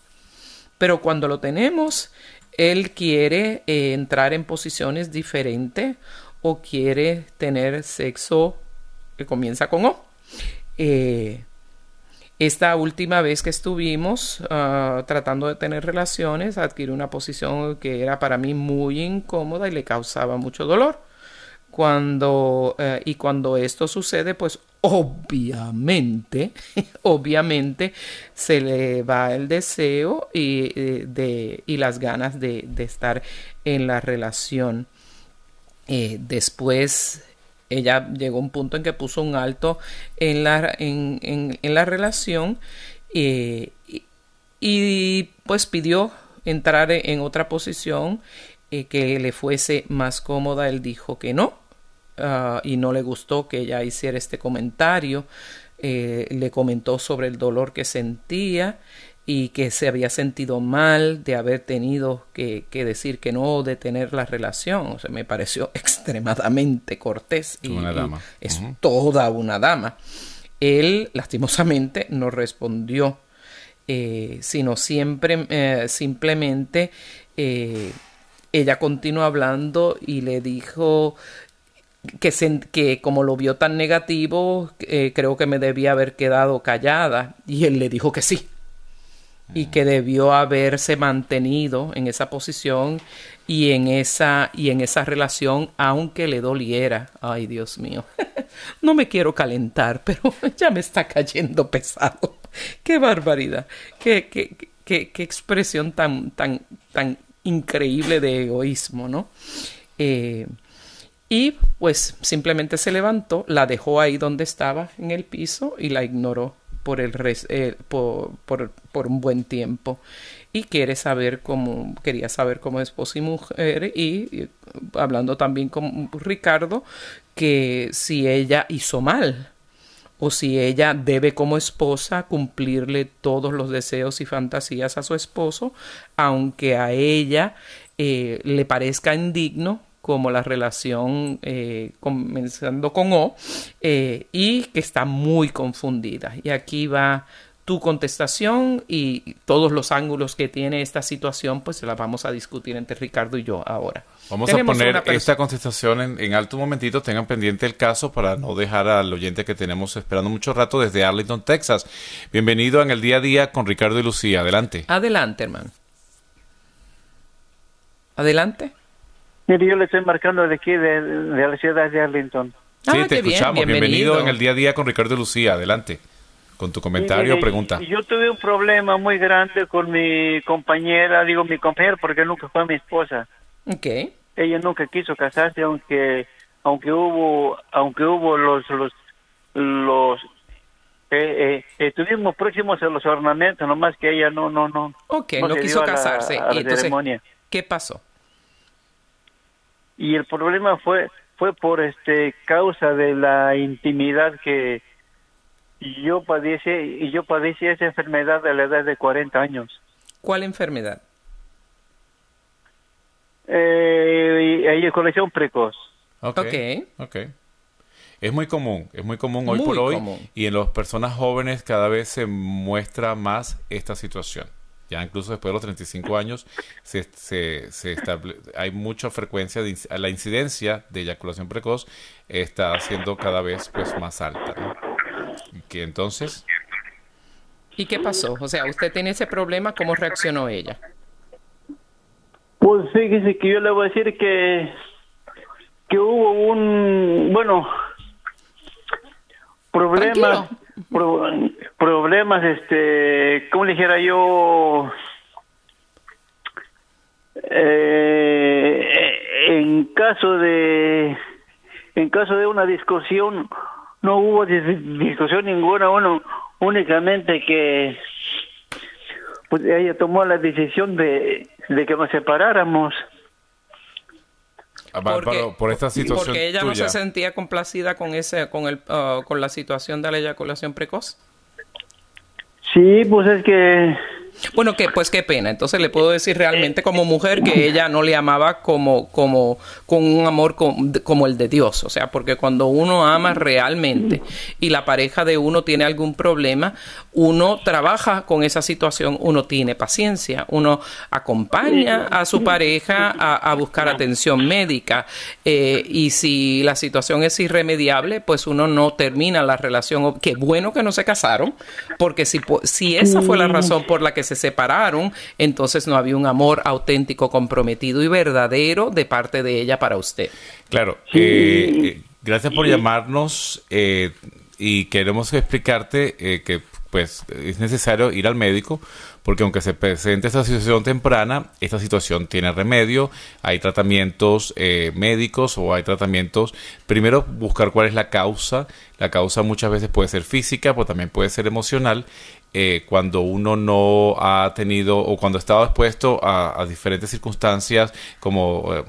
Pero cuando lo tenemos, él quiere eh, entrar en posiciones diferentes o quiere tener sexo que comienza con O. Esta última vez que estuvimos ah, tratando de tener relaciones, adquirió una posición que era para mí muy incómoda y le causaba mucho dolor. Cuando, eh, y cuando esto sucede, pues obviamente, obviamente se le va el deseo y, eh, de, y las ganas de, de, estar en la relación. Eh, después ella llegó a un punto en que puso un alto en la, en, en, la relación eh, y, pues pidió entrar en otra posición eh, que le fuese más cómoda. Él dijo que no ah, y no le gustó que ella hiciera este comentario. Eh, le comentó sobre el dolor que sentía y que se había sentido mal de haber tenido que, decir que no, de tener la relación. O sea, me pareció extremadamente cortés. Y, una dama. es toda una dama. Él, lastimosamente, no respondió, eh, sino siempre, eh, simplemente, eh, ella continuó hablando y le dijo que, que como lo vio tan negativo, creo que me debía haber quedado callada. Y él le dijo que sí y que debió haberse mantenido en esa posición y en esa y en esa relación aunque le doliera. Ay, Dios mío. no me quiero calentar, pero ya me está cayendo pesado. Qué barbaridad. Qué, qué, qué, qué expresión tan, tan, tan increíble de egoísmo, ¿no? Eh, y pues simplemente se levantó, la dejó ahí donde estaba en el piso y la ignoró por, el eh, por, por, un buen tiempo y quiere saber cómo, quería saber cómo esposa y mujer y, hablando también con Ricardo que si ella hizo mal o si ella debe como esposa cumplirle todos los deseos y fantasías a su esposo, aunque a ella eh, le parezca indigno como la relación eh, comenzando con O eh, y que está muy confundida. Y aquí va tu contestación y todos los ángulos que tiene esta situación, pues se la vamos a discutir entre Ricardo y yo ahora. Vamos a poner esta contestación en, en, alto momentito, tengan pendiente el caso para no dejar al oyente que tenemos esperando mucho rato desde Arlington, Texas. Bienvenido en el día a día con Ricardo y Lucía. Adelante. Adelante, hermano. Adelante. Mire, yo le estoy marcando de aquí, de, la ciudad de Arlington. Sí, ah, te escuchamos. Bienvenido. en el día a día con Ricardo Lucía. Adelante. Con tu comentario o pregunta. Yo tuve un problema muy grande con mi compañera, digo mi compañera porque nunca fue mi esposa. Ok. Ella nunca quiso casarse, aunque aunque hubo aunque hubo los los los eh, eh, estuvimos próximos a los ornamentos, nomás que ella no no no. Ok, no quiso dio a la- casarse. a la Y entonces, ceremonia. ¿qué pasó? y el problema fue fue por este causa de la intimidad que yo padece y yo padecí esa enfermedad a la edad de 40 años ¿Cuál enfermedad? eh, eyaculación precoz Ok. Ok. ok. Es muy común, es muy común hoy Muy por hoy común. y en las personas jóvenes cada vez se muestra más esta situación. Ya incluso después de los 35 años se, se, se estable- hay mucha frecuencia, de, inc- la incidencia de eyaculación precoz está siendo cada vez pues más alta. ¿no? Que entonces, ¿Y qué pasó? O sea, usted tiene ese problema, ¿cómo reaccionó ella? pues fíjese que yo le voy a decir que que hubo un bueno problemas pro- problemas este cómo le dijera yo eh, en caso de en caso de una discusión no hubo dis- discusión ninguna bueno únicamente que pues ella tomó la decisión de, de que nos separáramos ah, Bárbaro, por esta situación porque ella no se sentía complacida con ese, con el, ah, con la situación de la eyaculación precoz. sí pues es que Bueno, que pues qué pena. Entonces le puedo decir realmente como mujer que ella no le amaba como, como, con un amor com- como el de Dios. O sea, porque cuando uno ama realmente y la pareja de uno tiene algún problema, uno trabaja con esa situación, uno tiene paciencia, uno acompaña a su pareja a, buscar atención médica. eh, y si la situación es irremediable, pues uno no termina la relación. Qué bueno que no se casaron, porque si, si esa fue la razón por la que se separaron, entonces no había un amor auténtico, comprometido y verdadero de parte de ella para usted. Claro, eh, eh, gracias por llamarnos eh, y queremos explicarte eh, que pues es necesario ir al médico porque aunque se presente esta situación temprana, esta situación tiene remedio, hay tratamientos eh, médicos o hay tratamientos, primero buscar cuál es la causa, la causa muchas veces puede ser física, pero también puede ser emocional, eh, cuando uno no ha tenido o cuando ha estado expuesto a, a diferentes circunstancias como... eh,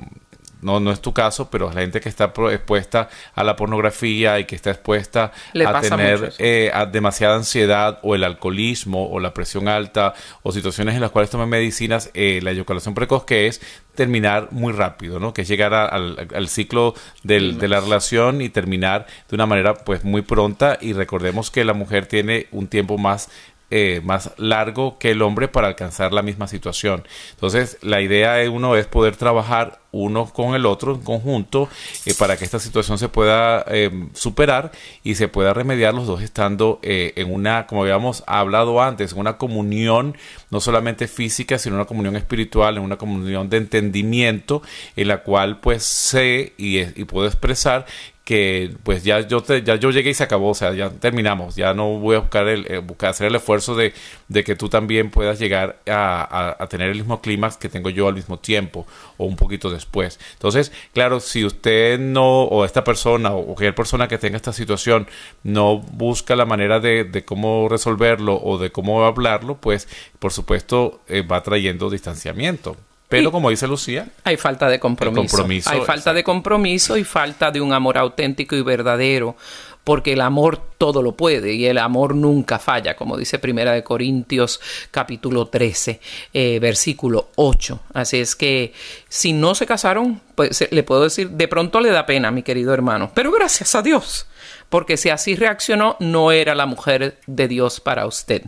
no, no es tu caso, pero la gente que está expuesta a la pornografía y que está expuesta Le a tener eh, a demasiada ansiedad o el alcoholismo o la presión alta o situaciones en las cuales toman medicinas, eh, la eyaculación precoz que es terminar muy rápido, ¿no? Que es llegar a- al, al ciclo del- de la relación y terminar de una manera pues muy pronta. Y recordemos que la mujer tiene un tiempo más eh, más largo que el hombre para alcanzar la misma situación. Entonces, la idea de uno es poder trabajar uno con el otro en conjunto eh, para que esta situación se pueda eh, superar y se pueda remediar los dos estando eh, en una, como habíamos hablado antes, una comunión no solamente física, sino una comunión espiritual, en una comunión de entendimiento en la cual pues sé y, y puedo expresar que pues ya yo te- ya yo llegué y se acabó, o sea, ya terminamos, ya no voy a buscar el eh, buscar hacer el esfuerzo de, de que tú también puedas llegar a, tener el mismo clímax que tengo yo al mismo tiempo o un poquito después. Entonces, claro, si usted no o esta persona o cualquier persona que tenga esta situación no busca la manera de, de cómo resolverlo o de cómo hablarlo, pues por supuesto eh, va trayendo distanciamiento. Pero Y- como dice Lucía, Hay falta de compromiso, Hay falta de compromiso y falta de un amor auténtico y verdadero. Porque el amor todo lo puede y el amor nunca falla, como dice Primera de Corintios capítulo 13, eh, versículo 8. Así es que si no se casaron, pues eh, le puedo decir, de pronto le da pena, mi querido hermano. Pero gracias a Dios, porque si así reaccionó, no era la mujer de Dios para usted.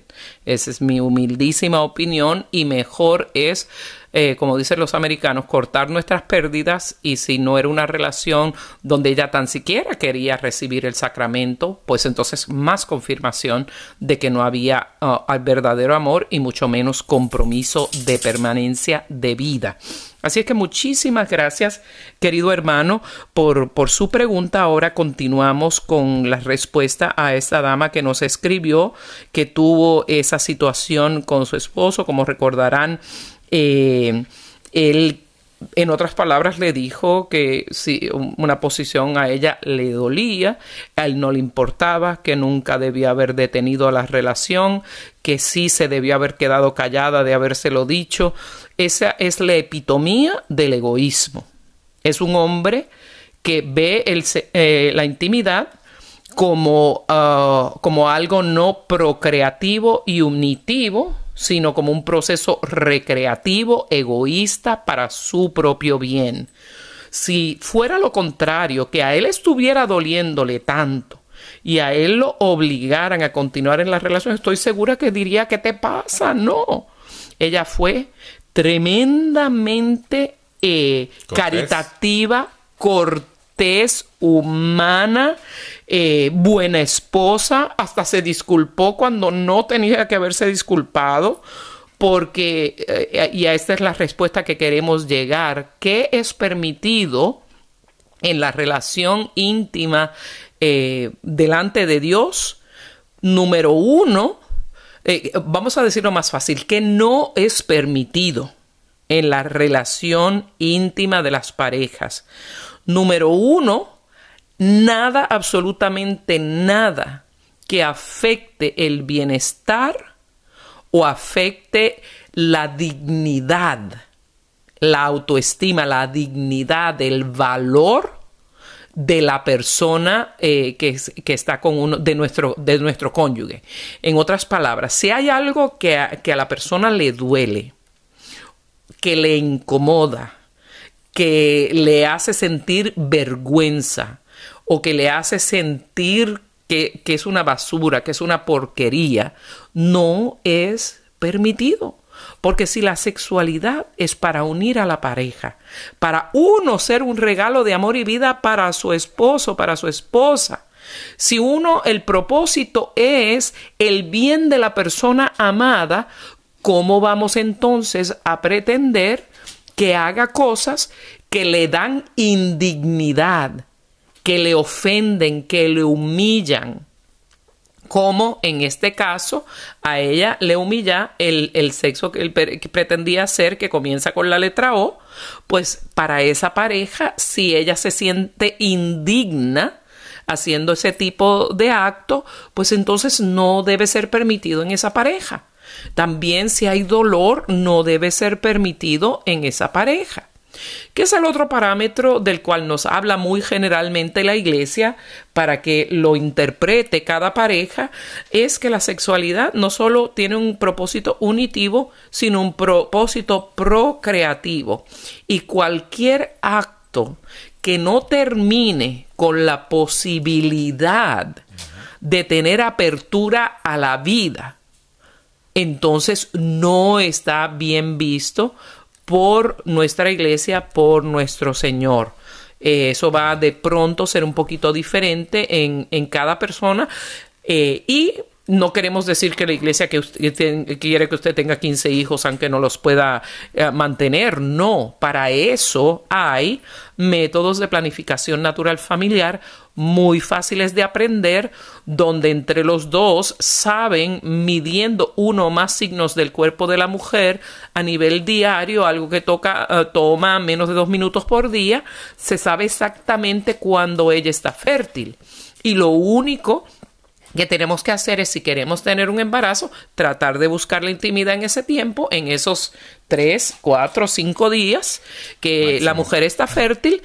Esa es mi humildísima opinión y mejor es, eh, como dicen los americanos, cortar nuestras pérdidas y si no era una relación donde ella tan siquiera quería recibir el sacramento, pues entonces más confirmación de que no había ah, verdadero amor y mucho menos compromiso de permanencia de vida. Así es que muchísimas gracias, querido hermano, por, por, su pregunta. Ahora continuamos con la respuesta a esta dama que nos escribió, que tuvo esa situación con su esposo. Como recordarán, eh, él en otras palabras, le dijo que si una posición a ella le dolía, a él no le importaba, que nunca debía haber detenido la relación, que sí se debía haber quedado callada de habérselo dicho. Esa es la epitomía del egoísmo. Es un hombre que ve eh, la intimidad como, ah, como algo no procreativo y unitivo, sino como un proceso recreativo, egoísta para su propio bien. Si fuera lo contrario, que a él estuviera doliéndole tanto y a él lo obligaran a continuar en la relación, estoy segura que diría, ¿qué te pasa? No. Ella fue tremendamente eh, caritativa, cortés, humana, eh, buena esposa, hasta se disculpó cuando no tenía que haberse disculpado, porque, eh, y a esta es la respuesta que queremos llegar, ¿qué es permitido en la relación íntima eh, delante de Dios? Número uno, vamos a decirlo más fácil, que no es permitido en la relación íntima de las parejas. Número uno, nada, absolutamente nada que afecte el bienestar o afecte la dignidad, la autoestima, la dignidad, el valor de la persona eh, que, está con uno, de nuestro, de nuestro cónyuge. En otras palabras, si hay algo que a la persona le duele, que le incomoda, que le hace sentir vergüenza, o que le hace sentir que, es una basura, que es una porquería, no es permitido. Porque si la sexualidad es para unir a la pareja, para uno ser un regalo de amor y vida para su esposo, para su esposa, si uno el propósito es el bien de la persona amada, ¿cómo vamos entonces a pretender que haga cosas que le dan indignidad, que le ofenden, que le humillan, como en este caso a ella le humilla el, sexo que él pretendía hacer, que comienza con la letra O, pues para esa pareja, si ella se siente indigna, haciendo ese tipo de acto, pues entonces no debe ser permitido en esa pareja. También si hay dolor, no debe ser permitido en esa pareja. ¿Qué es el otro parámetro del cual nos habla muy generalmente la Iglesia para que lo interprete cada pareja? Es que la sexualidad no solo tiene un propósito unitivo, sino un propósito procreativo. Y cualquier acto que no termine con la posibilidad de tener apertura a la vida, entonces no está bien visto por nuestra iglesia, por nuestro Señor. Eh, eso va de pronto ser un poquito diferente en, en cada persona. Eh, y no queremos decir que la iglesia que, quiere que usted tenga 15 hijos aunque no los pueda eh, mantener. No, para eso hay métodos de planificación natural familiar muy fáciles de aprender, donde entre los dos saben, midiendo uno o más signos del cuerpo de la mujer a nivel diario, algo que toca, eh, toma menos de dos minutos por día, se sabe exactamente cuándo ella está fértil. Y lo único que tenemos que hacer es, si queremos tener un embarazo, tratar de buscar la intimidad en ese tiempo, en esos tres, cuatro, cinco días que la mujer está fértil.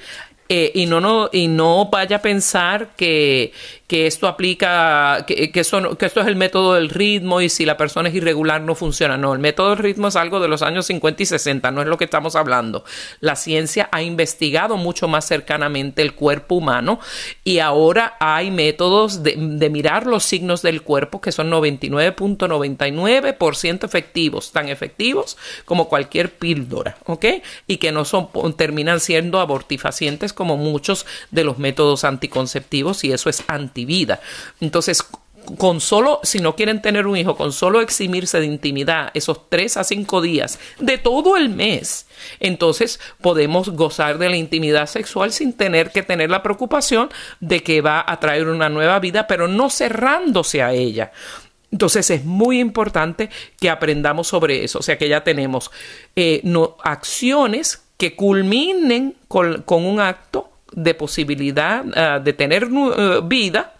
Eh, y, no, no, y no vaya a pensar que, que esto aplica, que, que, esto es el método del ritmo y si la persona es irregular no funciona. No, el método del ritmo es algo de los años 50 y 60, no es lo que estamos hablando. La ciencia ha investigado mucho más cercanamente el cuerpo humano y ahora hay métodos de, mirar los signos del cuerpo que son 99.99% efectivos, tan efectivos como cualquier píldora, ¿ok? Y que no son, terminan siendo abortifacientes como muchos de los métodos anticonceptivos y eso es anti vida. Entonces, con solo, si no quieren tener un hijo, con solo eximirse de intimidad esos tres a cinco días de todo el mes, entonces podemos gozar de la intimidad sexual sin tener que tener la preocupación de que va a traer una nueva vida, pero no cerrándose a ella. Entonces es muy importante que aprendamos sobre eso, o sea que ya tenemos eh, no, acciones que culminen con, un acto de posibilidad ah, de tener eh, vida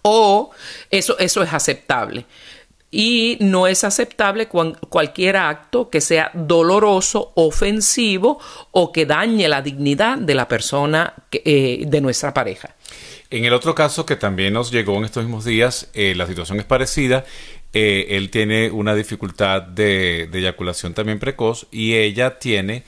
o eso, eso es aceptable. Y no es aceptable cualquier acto que sea doloroso, ofensivo o que dañe la dignidad de la persona, eh, de nuestra pareja. En el otro caso que también nos llegó en estos mismos días, eh, la situación es parecida. Eh, él tiene una dificultad de, eyaculación también precoz y ella tiene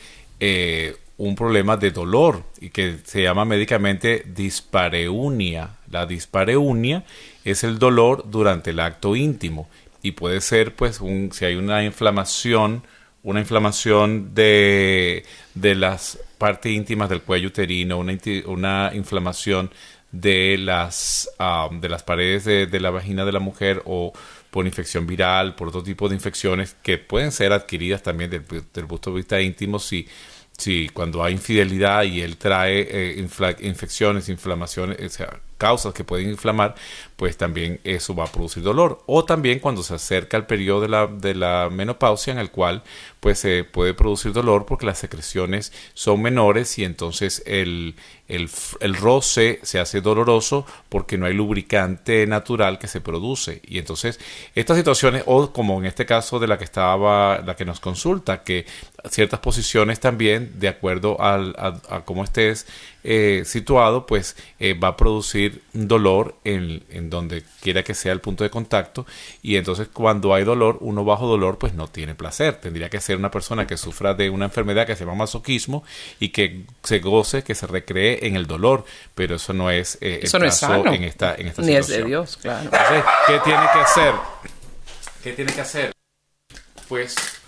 un problema de dolor y que se llama médicamente dispareunia. La dispareunia es el dolor durante el acto íntimo y puede ser pues si hay una inflamación, una inflamación de, de las partes íntimas del cuello uterino, una, una inflamación de las, de las paredes de, la vagina de la mujer o por infección viral, por otro tipo de infecciones que pueden ser adquiridas también desde, el punto de vista íntimo si si cuando hay infidelidad y él trae eh, infecciones, inflamaciones, sea, causas que pueden inflamar, pues también eso va a producir dolor. O también cuando se acerca el periodo de la, de la menopausia en el cual pues se puede producir dolor porque las secreciones son menores y entonces el, el, el, roce se hace doloroso porque no hay lubricante natural que se produce. Y entonces estas situaciones, o como en este caso de la que estaba, la que nos consulta, que ciertas posiciones también, de acuerdo al, a, a cómo estés eh, situado, pues eh, va a producir dolor en, en, donde quiera que sea el punto de contacto y entonces cuando hay dolor, uno bajo dolor pues no tiene placer. Tendría que ser una persona que sufra de una enfermedad que se llama masoquismo y que se goce, que se recree en el dolor, pero eso no es eh, el caso en esta, en esta Ni es de Dios, claro. Entonces, ¿qué tiene que hacer? ¿Qué tiene que hacer? Pues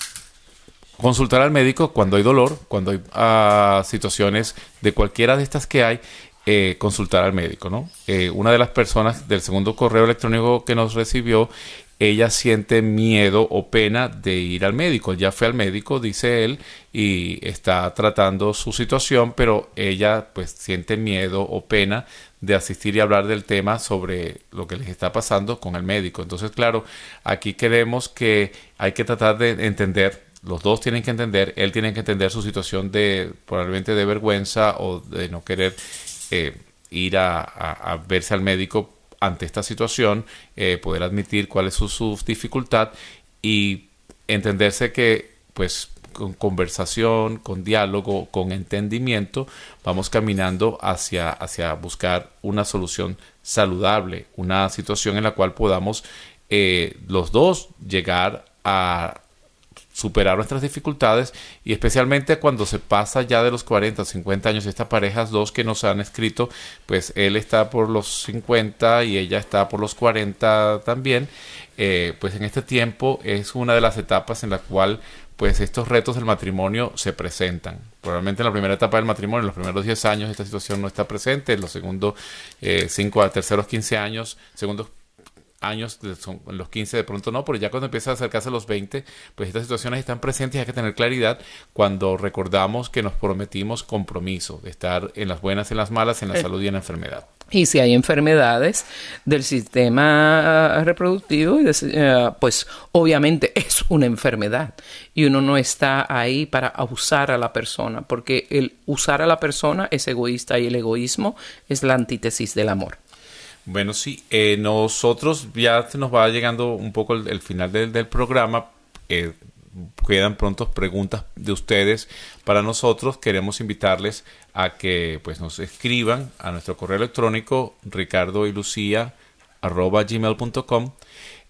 consultar al médico cuando hay dolor, cuando hay ah, situaciones de cualquiera de estas que hay, eh, consultar al médico, ¿no? Eh, una de las personas del segundo correo electrónico que nos recibió, ella siente miedo o pena de ir al médico. Ya fue al médico, dice él, y está tratando su situación, pero ella pues siente miedo o pena de asistir y hablar del tema sobre lo que les está pasando con el médico. Entonces, claro, aquí queremos que hay que tratar de entender los dos tienen que entender, él tiene que entender su situación de probablemente de vergüenza o de no querer eh, ir a, verse al médico ante esta situación, eh, poder admitir cuál es su, dificultad y entenderse que pues con conversación, con diálogo, con entendimiento, vamos caminando hacia, hacia buscar una solución saludable, una situación en la cual podamos eh, los dos llegar a superar nuestras dificultades y especialmente cuando se pasa ya de los 40 o 50 años, estas parejas dos que nos han escrito, pues él está por los 50 y ella está por los 40 también, eh, pues en este tiempo es una de las etapas en la cual pues estos retos del matrimonio se presentan. Probablemente en la primera etapa del matrimonio, en los primeros 10 años, esta situación no está presente, en los segundos 5 eh, a terceros 15 años, segundos años, son los 15 de pronto no, pero ya cuando empieza a acercarse a los 20, pues estas situaciones están presentes y hay que tener claridad cuando recordamos que nos prometimos compromiso de estar en las buenas, en las malas, en la eh, salud y en la enfermedad. Y si hay enfermedades del sistema reproductivo, eh, pues obviamente es una enfermedad y uno no está ahí para abusar a la persona, porque el usar a la persona es egoísta y el egoísmo es la antítesis del amor. Bueno, sí, eh, nosotros ya se nos va llegando un poco el, final del, programa. Eh, quedan pronto preguntas de ustedes para nosotros. Queremos invitarles a que pues nos escriban a nuestro correo electrónico ricardo y lucía arroba gmail.com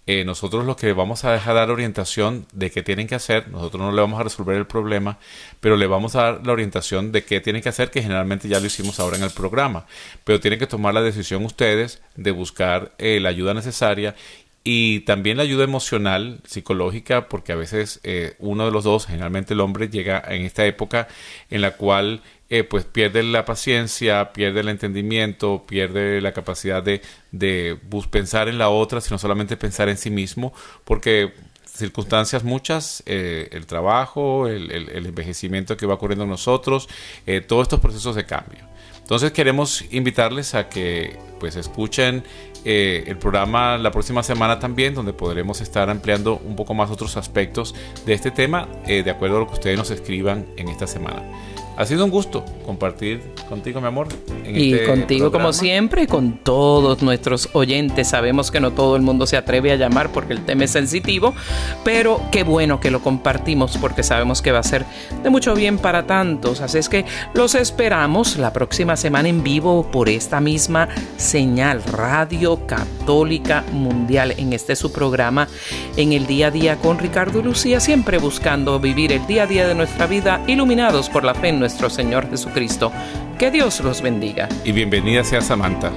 eh, nosotros lo que vamos a dejar dar orientación de qué tienen que hacer, nosotros no le vamos a resolver el problema, pero le vamos a dar la orientación de qué tienen que hacer, que generalmente ya lo hicimos ahora en el programa, pero tienen que tomar la decisión ustedes de buscar eh, la ayuda necesaria y también la ayuda emocional, psicológica, porque a veces eh, uno de los dos, generalmente el hombre, llega en esta época en la cual eh, pues pierde la paciencia, pierde el entendimiento, pierde la capacidad de, de pensar en la otra, sino solamente pensar en sí mismo, porque circunstancias muchas, eh, el trabajo, el, envejecimiento que va ocurriendo en nosotros, todos estos procesos de cambio. Entonces queremos invitarles a que pues escuchen eh, el programa la próxima semana también, donde podremos estar ampliando un poco más otros aspectos de este tema, eh, de acuerdo a lo que ustedes nos escriban en esta semana. Ha sido un gusto compartir contigo, mi amor. y este contigo, como siempre, con todos nuestros oyentes. Sabemos que no todo el mundo se atreve a llamar porque el tema es sensitivo, pero qué bueno que lo compartimos porque sabemos que va a ser de mucho bien para tantos. Así es que los esperamos la próxima semana en vivo por esta misma señal, Radio Católica Mundial, en este su programa, en el día a día con Ricardo y Lucía, siempre buscando vivir el día a día de nuestra vida iluminados por la fe en nuestro Señor Jesucristo. Que Dios los bendiga. Y bienvenida sea Samantha.